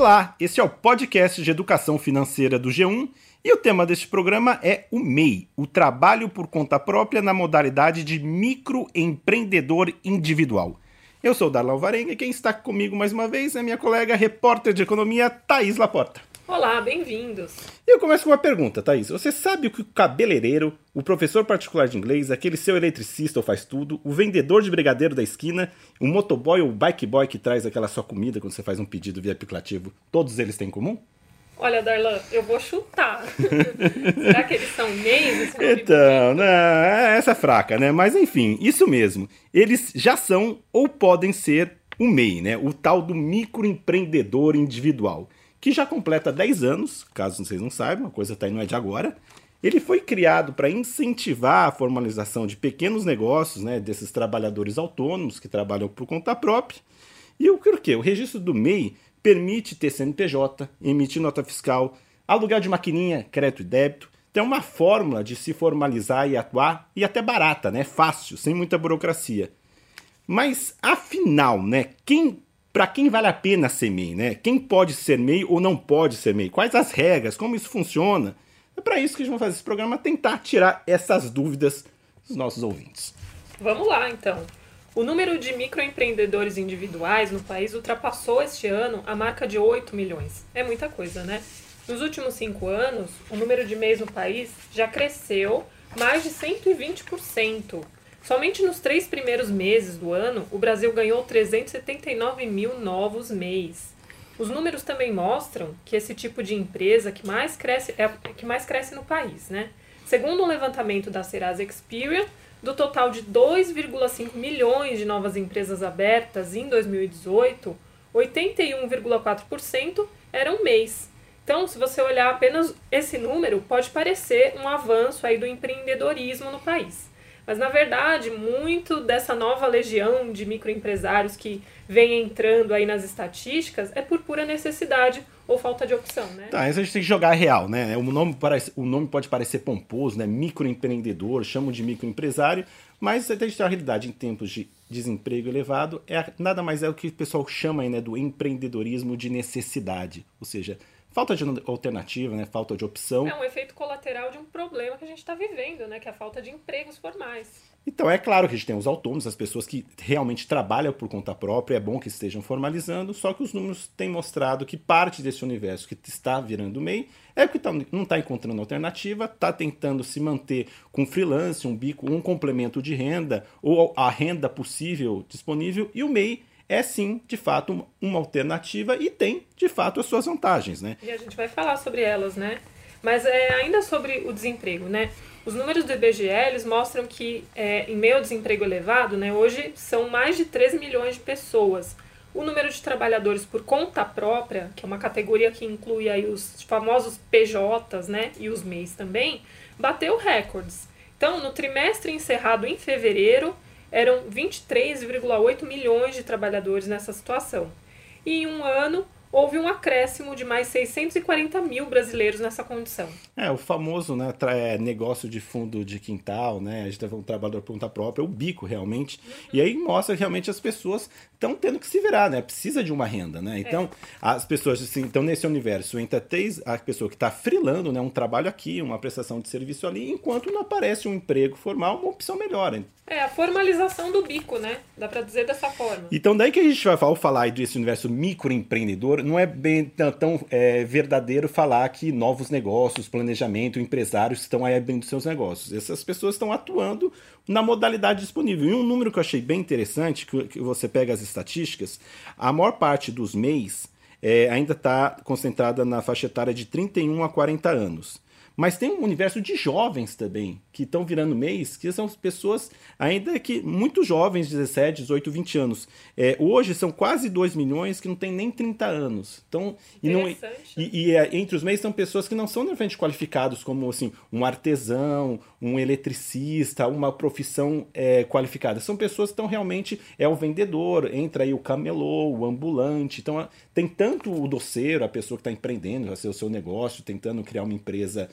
Olá, esse é o podcast de educação financeira do G1 e o tema deste programa é o MEI, o trabalho por conta própria na modalidade de microempreendedor individual. Eu sou o Darlan Alvarenga e quem está comigo mais uma vez é minha colega repórter de economia, Thaís Laporta. Olá, bem-vindos. Eu começo com uma pergunta, Thaís. Você sabe o que o cabeleireiro, o professor particular de inglês, aquele seu eletricista ou faz tudo, o vendedor de brigadeiro da esquina, o motoboy ou o bike boy que traz aquela sua comida quando você faz um pedido via aplicativo, todos eles têm em comum? Olha, Darlan, eu vou chutar. Será que eles são meios? Então, não, é, essa é fraca, né? Mas enfim, isso mesmo. Eles já são ou podem ser o MEI, né? O tal do microempreendedor individual que já completa 10 anos, caso vocês não saibam, a coisa tá aí não é de agora. Ele foi criado para incentivar a formalização de pequenos negócios, né, desses trabalhadores autônomos que trabalham por conta própria. E o que? O registro do MEI permite ter CNPJ, emitir nota fiscal, aluguel de maquininha, crédito e débito. Tem uma fórmula de se formalizar e atuar e até barata, né? Fácil, sem muita burocracia. Mas afinal, né, quem para quem vale a pena ser MEI, né? Quem pode ser MEI ou não pode ser MEI? Quais as regras? Como isso funciona? É para isso que a gente vai fazer esse programa, tentar tirar essas dúvidas dos nossos ouvintes. Vamos lá, então. O número de microempreendedores individuais no país ultrapassou este ano a marca de 8 milhões. É muita coisa, né? Nos últimos cinco anos, o número de MEIs no país já cresceu mais de 120%. Somente nos três primeiros meses do ano, o Brasil ganhou 379 mil novos MEIs. Os números também mostram que esse tipo de empresa que mais cresce é que mais cresce no país, né? Segundo um levantamento da Serasa Experian, do total de 2,5 milhões de novas empresas abertas em 2018, 81,4% eram MEIs. Então, se você olhar apenas esse número, pode parecer um avanço aí do empreendedorismo no país. Mas, na verdade, muito dessa nova legião de microempresários que vem entrando aí nas estatísticas é por pura necessidade ou falta de opção, né? Tá, isso a gente tem que jogar real, né? O nome, parece, o nome pode parecer pomposo, né? Microempreendedor, chamo de microempresário, mas a gente tem a realidade em tempos de desemprego elevado, é, nada mais é o que o pessoal chama aí, né, do empreendedorismo de necessidade. Ou seja, falta de alternativa, né? Falta de opção. É um efeito colateral de um problema que a gente está vivendo, né? Que é a falta de empregos formais. Então é claro que a gente tem os autônomos, as pessoas que realmente trabalham por conta própria, é bom que estejam formalizando, só que os números têm mostrado que parte desse universo que está virando MEI é que tá, não está encontrando alternativa, está tentando se manter com freelance, um bico, um complemento de renda, ou a renda possível disponível, e o MEI é sim, de fato, uma alternativa e tem, de fato, as suas vantagens, né? E a gente vai falar sobre elas, né? Mas é, ainda sobre o desemprego, né? Os números do IBGE eles mostram que, é, em meio ao desemprego elevado, né, hoje são mais de 3 milhões de pessoas. O número de trabalhadores por conta própria, que é uma categoria que inclui aí os famosos PJs né, e os MEIs também, bateu recordes. Então, no trimestre encerrado em fevereiro, eram 23,8 milhões de trabalhadores nessa situação. E em um ano, houve um acréscimo de mais 640 mil brasileiros nessa condição. É, o famoso né, é, negócio de fundo de quintal, né? A gente teve um trabalhador por conta própria, é o bico realmente. Uhum. E aí mostra que realmente as pessoas estão tendo que se virar, né? Precisa de uma renda, né? Então, é. as pessoas, assim, então nesse universo, entra três, a pessoa que está frilando, né? Um trabalho aqui, uma prestação de serviço ali, enquanto não aparece um emprego formal, uma opção melhor. É, a formalização do bico, né? Dá para dizer dessa forma. Então, daí que a gente vai falar, falar desse universo microempreendedor, não é bem tão, tão é, verdadeiro falar que novos negócios, planejamento, empresários estão aí abrindo seus negócios. Essas pessoas estão atuando na modalidade disponível. E um número que eu achei bem interessante, que, que você pega as estatísticas, a maior parte dos MEIs é, ainda está concentrada na faixa etária de 31 a 40 anos. Mas tem um universo de jovens também, que estão virando mês, que são pessoas ainda que muito jovens, 17, 18, 20 anos. É, hoje são quase 2 milhões que não tem nem 30 anos. Então, e, não, e, e é, entre os meios são pessoas que não são repente qualificados como assim, um artesão, um eletricista, uma profissão é, qualificada. São pessoas que estão realmente, é o vendedor, entra aí o camelô, o ambulante. Então tem tanto o doceiro, a pessoa que está empreendendo, vai ser o seu negócio, tentando criar uma empresa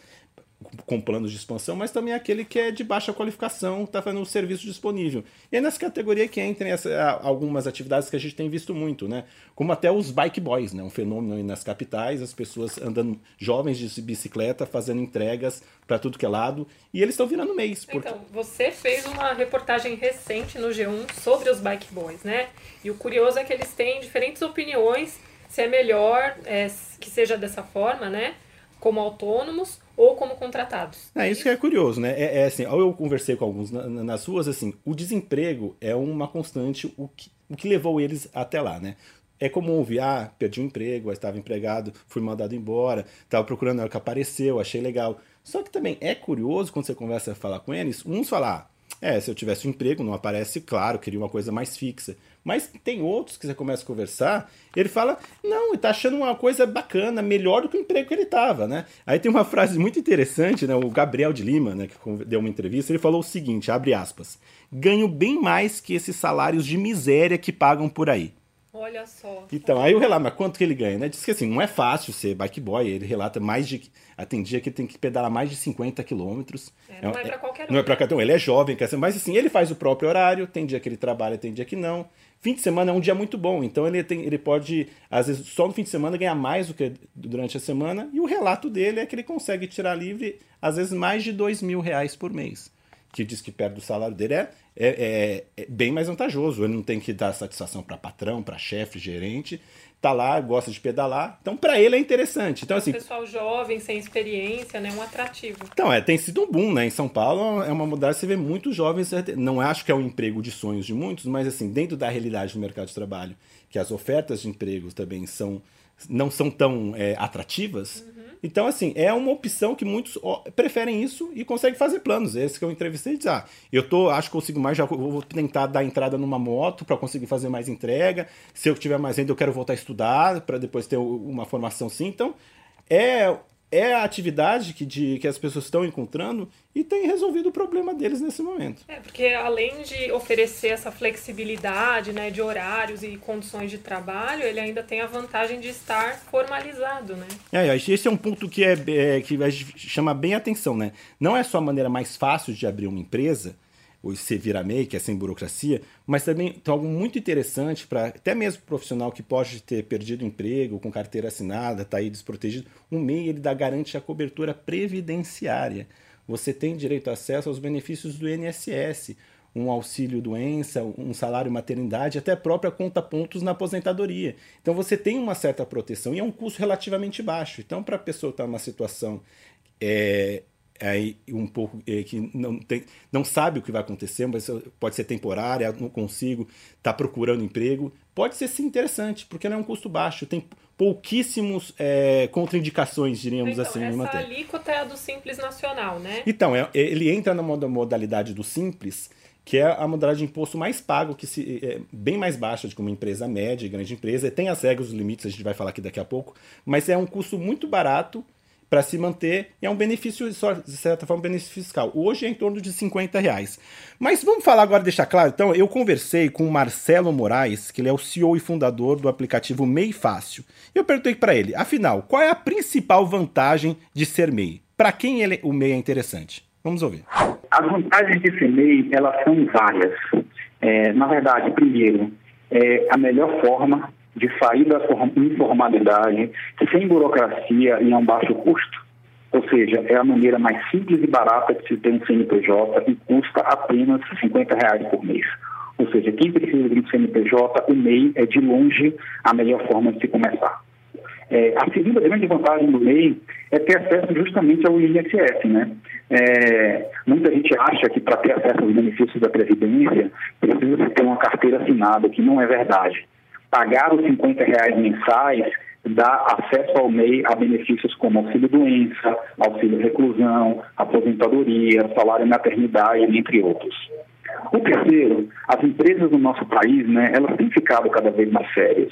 com planos de expansão, mas também aquele que é de baixa qualificação, está fazendo um serviço disponível. E é nessa categoria que entram essa, algumas atividades que a gente tem visto muito, né? Como até os bike boys, né? Um fenômeno nas capitais, as pessoas andando, jovens de bicicleta, fazendo entregas para tudo que é lado, e eles estão virando mês. Porque... Então, você fez uma reportagem recente no G1 sobre os bike boys, né? E o curioso é que eles têm diferentes opiniões se é melhor é, que seja dessa forma, né? Como autônomos ou como contratados. É isso que é curioso, né? É, é assim, eu conversei com alguns na, nas ruas, assim, o desemprego é uma constante, o que, o que levou eles até lá, né? É comum ouvir, ah, perdi o um emprego, estava empregado, fui mandado embora, estava procurando, hora que apareceu, achei legal. Só que também é curioso quando você conversa falar com eles, uns falar, ah, é, se eu tivesse um emprego, não aparece, claro, queria uma coisa mais fixa. Mas tem outros que você começa a conversar, ele fala, não, ele tá achando uma coisa bacana, melhor do que o emprego que ele tava, né? Aí tem uma frase muito interessante, né? O Gabriel de Lima, né, que deu uma entrevista, ele falou o seguinte, abre aspas, ganho bem mais que esses salários de miséria que pagam por aí. Olha só. Então, aí o relato, mas quanto que ele ganha, né? Diz que assim, não é fácil ser bike boy, ele relata mais de. Tem dia que tem que pedalar mais de 50 quilômetros. É, não é, é pra qualquer um. Não é pra qualquer um, ele é jovem, quer ser, mas assim, ele faz o próprio horário, tem dia que ele trabalha, tem dia que não. Fim de semana é um dia muito bom, então ele, tem, ele pode, às vezes, só no fim de semana ganhar mais do que durante a semana. E o relato dele é que ele consegue tirar livre, às vezes, mais de dois mil reais por mês. Que diz que perto do salário dele é, é, é, é bem mais vantajoso. Ele não tem que dar satisfação para patrão, para chefe, gerente tá lá, gosta de pedalar. Então, para ele é interessante. Então, assim. pessoal jovem, sem experiência, né? Um atrativo. Então, é, tem sido um boom, né? Em São Paulo é uma mudança, você vê muitos jovens. Não acho que é um emprego de sonhos de muitos, mas assim, dentro da realidade do mercado de trabalho, que as ofertas de emprego também são não são tão é, atrativas. Uhum. Então, assim, é uma opção que muitos preferem isso e conseguem fazer planos. Esse que eu entrevistei diz, ah, eu tô, acho que consigo mais, já vou tentar dar entrada numa moto para conseguir fazer mais entrega. Se eu tiver mais renda, eu quero voltar a estudar para depois ter uma formação sim. Então, é é a atividade que, de, que as pessoas estão encontrando e tem resolvido o problema deles nesse momento. É, porque além de oferecer essa flexibilidade né, de horários e condições de trabalho, ele ainda tem a vantagem de estar formalizado, né? É, esse é um ponto que, é, é que chama bem a atenção, né? Não é só a maneira mais fácil de abrir uma empresa, o vira MEI, que é sem burocracia, mas também tem algo muito interessante para até mesmo profissional que pode ter perdido emprego, com carteira assinada, está aí desprotegido. O MEI ele dá garante a cobertura previdenciária. Você tem direito a acesso aos benefícios do INSS, um auxílio doença, um salário maternidade, até a própria conta pontos na aposentadoria. Então você tem uma certa proteção e é um custo relativamente baixo. Então, para a pessoa estar tá numa situação é, aí um pouco é, que não, tem, não sabe o que vai acontecer, mas pode ser temporária, não consigo, está procurando emprego, pode ser sim interessante, porque não é um custo baixo, tem pouquíssimos é, contraindicações, diríamos então, assim. Essa alíquota é a do Simples Nacional, né? Então, é, ele entra na modalidade do Simples, que é a modalidade de imposto mais pago, que se, é bem mais baixa do que uma empresa média, grande empresa, tem as regras, os limites, a gente vai falar aqui daqui a pouco, mas é um custo muito barato, para se manter e é um benefício, de certa forma, um benefício fiscal. Hoje é em torno de 50 reais. Mas vamos falar agora, deixar claro, então, eu conversei com o Marcelo Moraes, que ele é o CEO e fundador do aplicativo MEI Fácil. Eu perguntei para ele, afinal, qual é a principal vantagem de ser MEI? Para quem ele, o MEI é interessante? Vamos ouvir. As vantagens de ser MEI, elas são várias. É, na verdade, primeiro, é a melhor forma de sair da informalidade, sem burocracia e a um baixo custo. Ou seja, é a maneira mais simples e barata de se ter um CNPJ e custa apenas 50 reais por mês. Ou seja, quem precisa de um CNPJ, o MEI é de longe a melhor forma de se começar. É, a segunda grande vantagem do MEI é ter acesso justamente ao INSS. Né? É, muita gente acha que para ter acesso aos benefícios da Previdência precisa ter uma carteira assinada, que não é verdade pagar os 50 reais mensais dá acesso ao MEI a benefícios como auxílio doença, auxílio reclusão, aposentadoria, salário maternidade, entre outros. O terceiro, as empresas do nosso país, né, elas têm ficado cada vez mais sérias.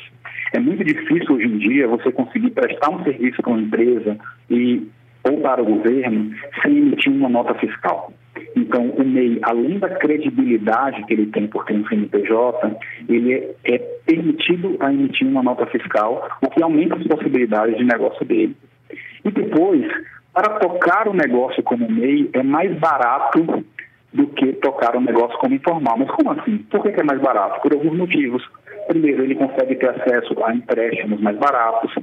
É muito difícil hoje em dia você conseguir prestar um serviço para uma empresa e ou para o governo sem emitir uma nota fiscal. Então, o MEI, além da credibilidade que ele tem por ter um CNPJ, ele é, é permitido a emitir uma nota fiscal, o que aumenta as possibilidades de negócio dele. E depois, para tocar o negócio como MEI é mais barato do que tocar um negócio como informal. Mas como assim? Por que é mais barato? Por alguns motivos. Primeiro, ele consegue ter acesso a empréstimos mais baratos,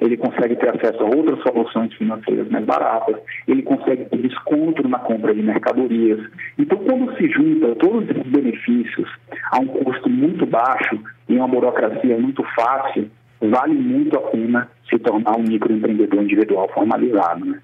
ele consegue ter acesso a outras soluções financeiras mais baratas, ele consegue ter desconto na compra de mercadorias. Então, quando se junta todos esses benefícios a um custo muito baixo e uma burocracia muito fácil, vale muito a pena se tornar um microempreendedor individual formalizado. Né?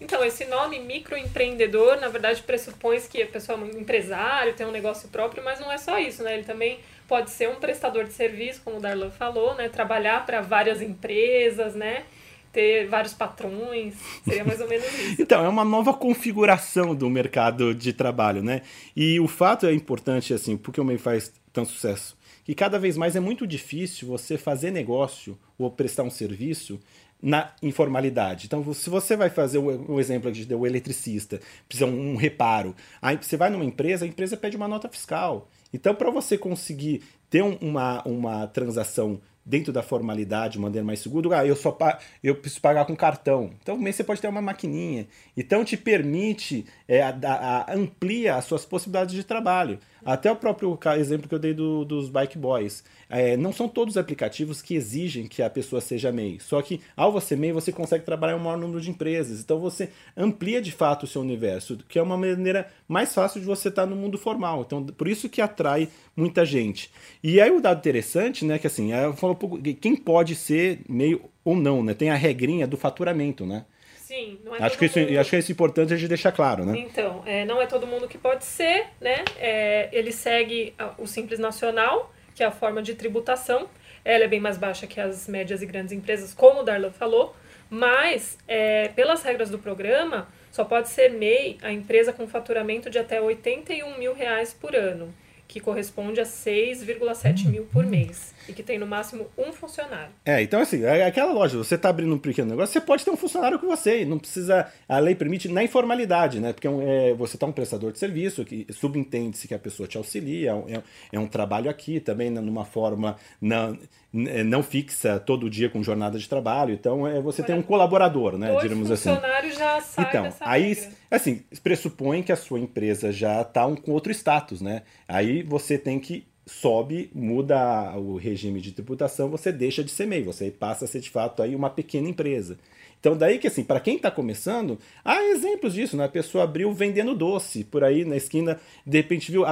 Então, esse nome microempreendedor, na verdade, pressupõe que a pessoa é um empresário, tem um negócio próprio, mas não é só isso, né? Ele também pode ser um prestador de serviço, como o Darlan falou, né? Trabalhar para várias empresas, né? Ter vários patrões, seria mais ou menos isso. então, é uma nova configuração do mercado de trabalho, né? E o fato é importante, assim, porque o MEI faz tanto sucesso, que cada vez mais é muito difícil você fazer negócio ou prestar um serviço na informalidade. Então, se você vai fazer o, exemplo que deu, o eletricista, precisa um, um reparo, aí você vai numa empresa, a empresa pede uma nota fiscal. Então, para você conseguir ter um, uma, uma transação dentro da formalidade, de maneira mais segura, ah, eu só eu preciso pagar com cartão. Então, você pode ter uma maquininha. Então, te permite, é, a, a, amplia as suas possibilidades de trabalho. Até o próprio exemplo que eu dei do, dos bike boys. É, não são todos os aplicativos que exigem que a pessoa seja MEI. Só que ao você MEI, você consegue trabalhar um maior número de empresas. Então você amplia de fato o seu universo, que é uma maneira mais fácil de você estar no mundo formal. Então, por isso que atrai muita gente. E aí o dado interessante, né, que assim, eu falo um pouco, quem pode ser MEI ou não, né? Tem a regrinha do faturamento, né? Sim, não é acho que isso, mundo... Acho que é isso importante a gente deixar claro, né? Então, é, não é todo mundo que pode ser, né? É, ele segue o Simples Nacional, que é a forma de tributação. Ela é bem mais baixa que as médias e grandes empresas, como o Darlan falou, mas, é, pelas regras do programa, só pode ser MEI a empresa com faturamento de até 81 mil reais por ano que corresponde a 6,7 mil por mês e que tem no máximo um funcionário. É, então assim, é aquela loja, você está abrindo um pequeno negócio, você pode ter um funcionário com você, não precisa, a lei permite na informalidade, né? Porque é, você está um prestador de serviço, que subentende-se que a pessoa te auxilia, é, é um trabalho aqui também, né, numa forma não, não fixa todo dia com jornada de trabalho, então é, você tem um colaborador, né? Diremos assim. funcionário já sai então, dessa aí, regra. assim, pressupõe que a sua empresa já está um, com outro status, né? Aí você tem que sobe, muda o regime de tributação, você deixa de ser MEI, você passa a ser de fato aí uma pequena empresa. Então daí que assim, para quem está começando, há exemplos disso, né? A pessoa abriu vendendo doce por aí na esquina, de repente viu,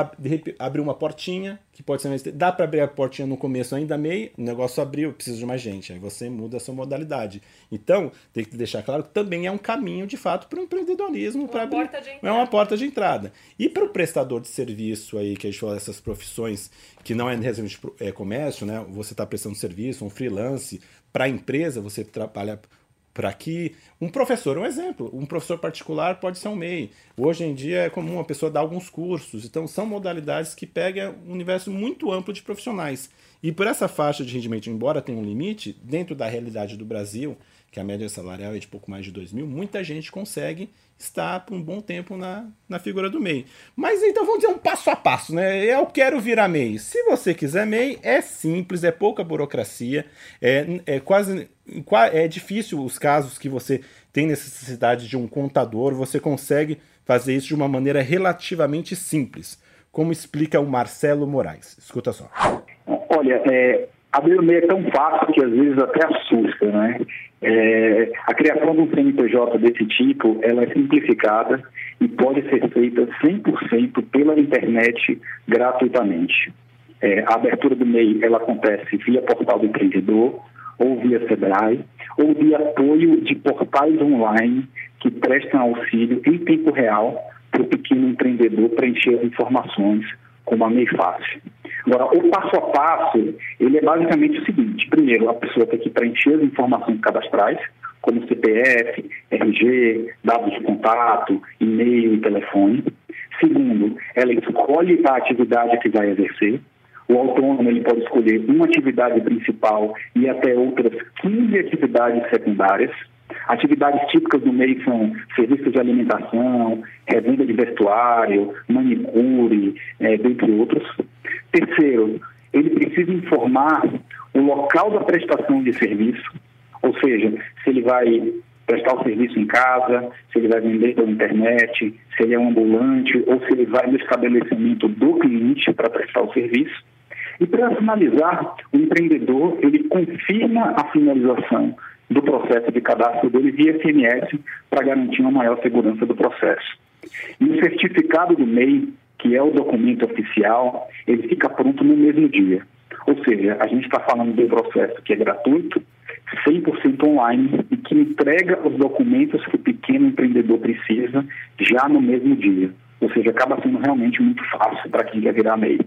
abriu uma portinha, que pode ser dá para abrir a portinha no começo ainda meio, o negócio abriu, precisa de mais gente, aí você muda a sua modalidade. Então, tem que deixar claro que também é um caminho de fato para o empreendedorismo, para abrir, é uma porta de entrada. E para o prestador de serviço aí, que a gente fala dessas profissões que não é necessariamente é, comércio, né? Você está prestando serviço, um freelance, para a empresa, você trabalha para que um professor, um exemplo, um professor particular pode ser um MEI. Hoje em dia é comum a pessoa dar alguns cursos, então são modalidades que pegam um universo muito amplo de profissionais. E por essa faixa de rendimento, embora tenha um limite, dentro da realidade do Brasil, que a média salarial é de pouco mais de 2 mil, muita gente consegue está por um bom tempo na, na figura do MEI. Mas então vamos dizer um passo a passo, né? Eu quero virar MEI. Se você quiser MEI, é simples, é pouca burocracia, é, é quase é difícil os casos que você tem necessidade de um contador, você consegue fazer isso de uma maneira relativamente simples, como explica o Marcelo Moraes. Escuta só. Olha, é, abrir o MEI é tão fácil que às vezes até assusta, né? É, a criação de um CNPJ desse tipo, ela é simplificada e pode ser feita 100% pela internet gratuitamente. É, a abertura do MEI, ela acontece via portal do empreendedor, ou via SEBRAE, ou via apoio de portais online que prestam auxílio em tempo real para o pequeno empreendedor preencher as informações como a MEI Fácil. Agora, o passo a passo, ele é basicamente o seguinte. Primeiro, a pessoa tem que preencher as informações cadastrais, como CPF, RG, dados de contato, e-mail e telefone. Segundo, ela escolhe a atividade que vai exercer. O autônomo ele pode escolher uma atividade principal e até outras 15 atividades secundárias. Atividades típicas do MEI são serviços de alimentação, revenda de vestuário, manicure, é, dentre outros. Terceiro, ele precisa informar o local da prestação de serviço, ou seja, se ele vai prestar o serviço em casa, se ele vai vender pela internet, se ele é um ambulante ou se ele vai no estabelecimento do cliente para prestar o serviço. E para finalizar, o empreendedor ele confirma a finalização do processo de cadastro dele via SMS para garantir uma maior segurança do processo. E o certificado do MEI, que é o documento oficial, ele fica pronto no mesmo dia. Ou seja, a gente está falando de um processo que é gratuito, 100% online e que entrega os documentos que o pequeno empreendedor precisa já no mesmo dia. Ou seja, acaba sendo realmente muito fácil para quem quer virar MEI.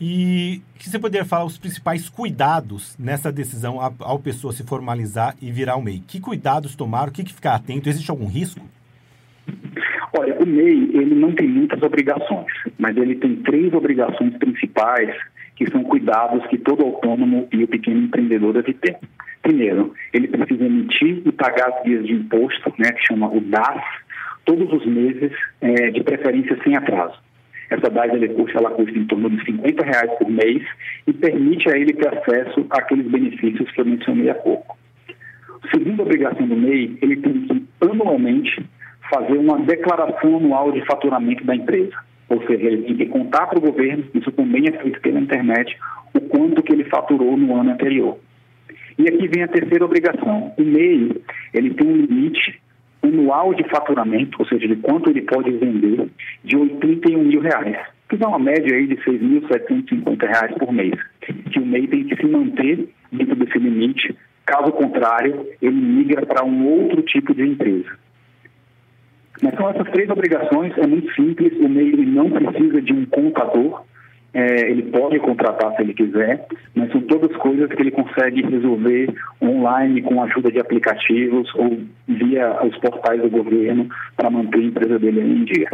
E que você poderia falar os principais cuidados nessa decisão ao pessoa se formalizar e virar o MEI? Que cuidados tomar? O que, que ficar atento? Existe algum risco? Olha, o MEI ele não tem muitas obrigações, mas ele tem três obrigações principais que são cuidados que todo autônomo e o pequeno empreendedor deve ter. Primeiro, ele precisa emitir e pagar as guias de imposto, né, que chama o DAS, todos os meses, é, de preferência sem atraso. Essa base custa, ela custa em torno de 50 reais por mês e permite a ele ter acesso àqueles benefícios que eu mencionei há pouco. Segunda obrigação do MEI, ele tem que anualmente fazer uma declaração anual de faturamento da empresa. Ou seja, ele tem que contar para o governo, isso também é feito pela internet, o quanto que ele faturou no ano anterior. E aqui vem a terceira obrigação. O MEI, ele tem um limite anual de faturamento, ou seja, de quanto ele pode vender, de 81 mil reais, que dá uma média aí de 6.750 reais por mês, que o MEI tem que se manter dentro desse limite, caso contrário, ele migra para um outro tipo de empresa. Mas são essas três obrigações, é muito simples, o MEI não precisa de um contador, é, ele pode contratar se ele quiser, mas são todas coisas que ele consegue resolver online com a ajuda de aplicativos ou via os portais do governo para manter a empresa dele em dia.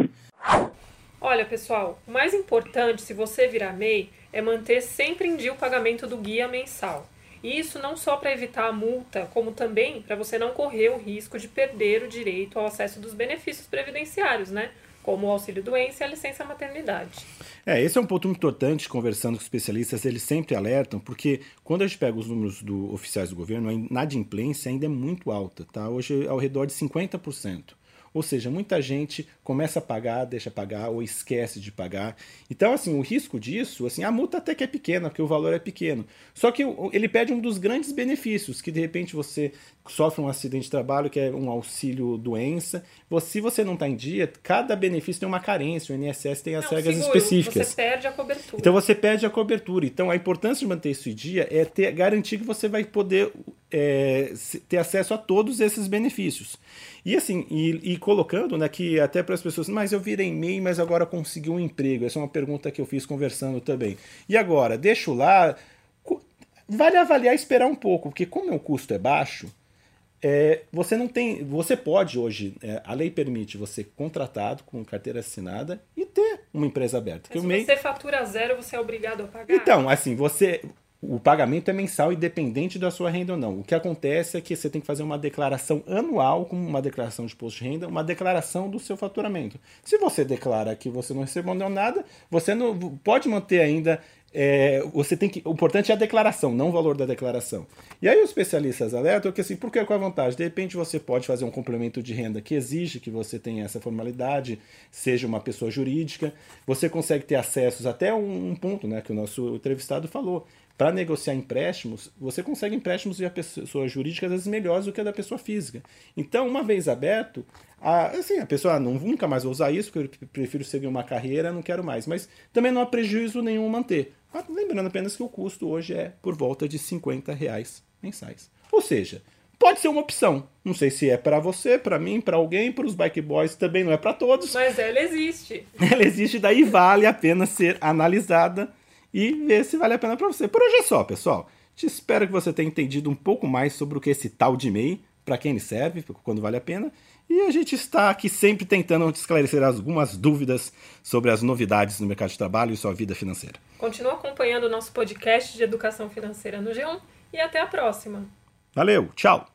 Olha, pessoal, o mais importante se você virar MEI é manter sempre em dia o pagamento do guia mensal. E isso não só para evitar a multa, como também para você não correr o risco de perder o direito ao acesso dos benefícios previdenciários, né? Como o auxílio doença e a licença maternidade. É, esse é um ponto muito importante, conversando com especialistas, eles sempre alertam, porque quando a gente pega os números do, oficiais do governo, a inadimplência ainda é muito alta, tá? Hoje é ao redor de 50%. Ou seja, muita gente começa a pagar, deixa pagar ou esquece de pagar. Então, assim, o risco disso, assim, a multa até que é pequena, porque o valor é pequeno. Só que ele pede um dos grandes benefícios, que de repente você sofre um acidente de trabalho, que é um auxílio doença. Se você não está em dia, cada benefício tem uma carência. O INSS tem as não, regras seguro, específicas. Você perde a cobertura. Então você perde a cobertura. Então a importância de manter isso em dia é ter, garantir que você vai poder é, ter acesso a todos esses benefícios. E assim, e, e colocando né, que até para as pessoas, mas eu virei MEI, mas agora consegui um emprego. Essa é uma pergunta que eu fiz conversando também. E agora, deixo lá. Vale avaliar e esperar um pouco, porque como o custo é baixo, é, você não tem. Você pode hoje, é, a lei permite você contratado com carteira assinada e ter uma empresa aberta. Mas se MEI... você fatura zero, você é obrigado a pagar? Então, assim, você o pagamento é mensal independente da sua renda ou não. O que acontece é que você tem que fazer uma declaração anual, como uma declaração de imposto de renda, uma declaração do seu faturamento. Se você declara que você não recebeu nada, você não pode manter ainda. É, você tem que. O importante é a declaração, não o valor da declaração. E aí os especialistas alertam que assim, por que com a vantagem? De repente você pode fazer um complemento de renda que exige que você tenha essa formalidade, seja uma pessoa jurídica, você consegue ter acessos até um, um ponto, né, que o nosso entrevistado falou para negociar empréstimos, você consegue empréstimos via pessoa jurídica às vezes melhores do que a da pessoa física. Então, uma vez aberto, a, assim, a pessoa ah, não, nunca mais vou usar isso, porque eu prefiro seguir uma carreira, não quero mais. Mas também não há prejuízo nenhum manter. Ah, lembrando apenas que o custo hoje é por volta de 50 reais mensais. Ou seja, pode ser uma opção. Não sei se é para você, para mim, para alguém, para os bike boys também não é para todos. Mas ela existe. Ela existe, daí vale a pena ser analisada e ver se vale a pena para você. Por hoje é só, pessoal. Te espero que você tenha entendido um pouco mais sobre o que é esse tal de MEI, para quem ele serve, quando vale a pena. E a gente está aqui sempre tentando esclarecer algumas dúvidas sobre as novidades no mercado de trabalho e sua vida financeira. Continua acompanhando o nosso podcast de educação financeira no G1 e até a próxima. Valeu, tchau!